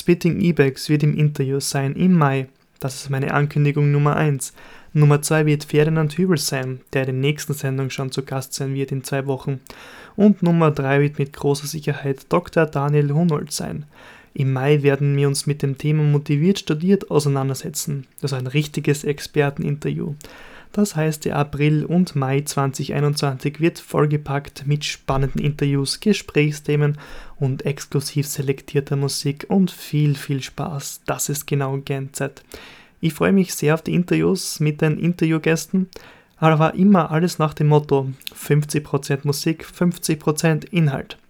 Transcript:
Spitting Ibex wird im Interview sein im Mai. Das ist meine Ankündigung Nummer 1. Nummer 2 wird Ferdinand Hübel sein, der in der nächsten Sendung schon zu Gast sein wird in zwei Wochen. Und Nummer 3 wird mit großer Sicherheit Dr. Daniel Hunold sein. Im Mai werden wir uns mit dem Thema motiviert studiert auseinandersetzen. Das ist ein richtiges Experteninterview. Das heißt, der April und Mai 2021 wird vollgepackt mit spannenden Interviews, Gesprächsthemen und exklusiv selektierter Musik und viel, viel Spaß. Das ist genau GNZ. Ich freue mich sehr auf die Interviews mit den Interviewgästen, aber immer alles nach dem Motto 50% Musik, 50% Inhalt.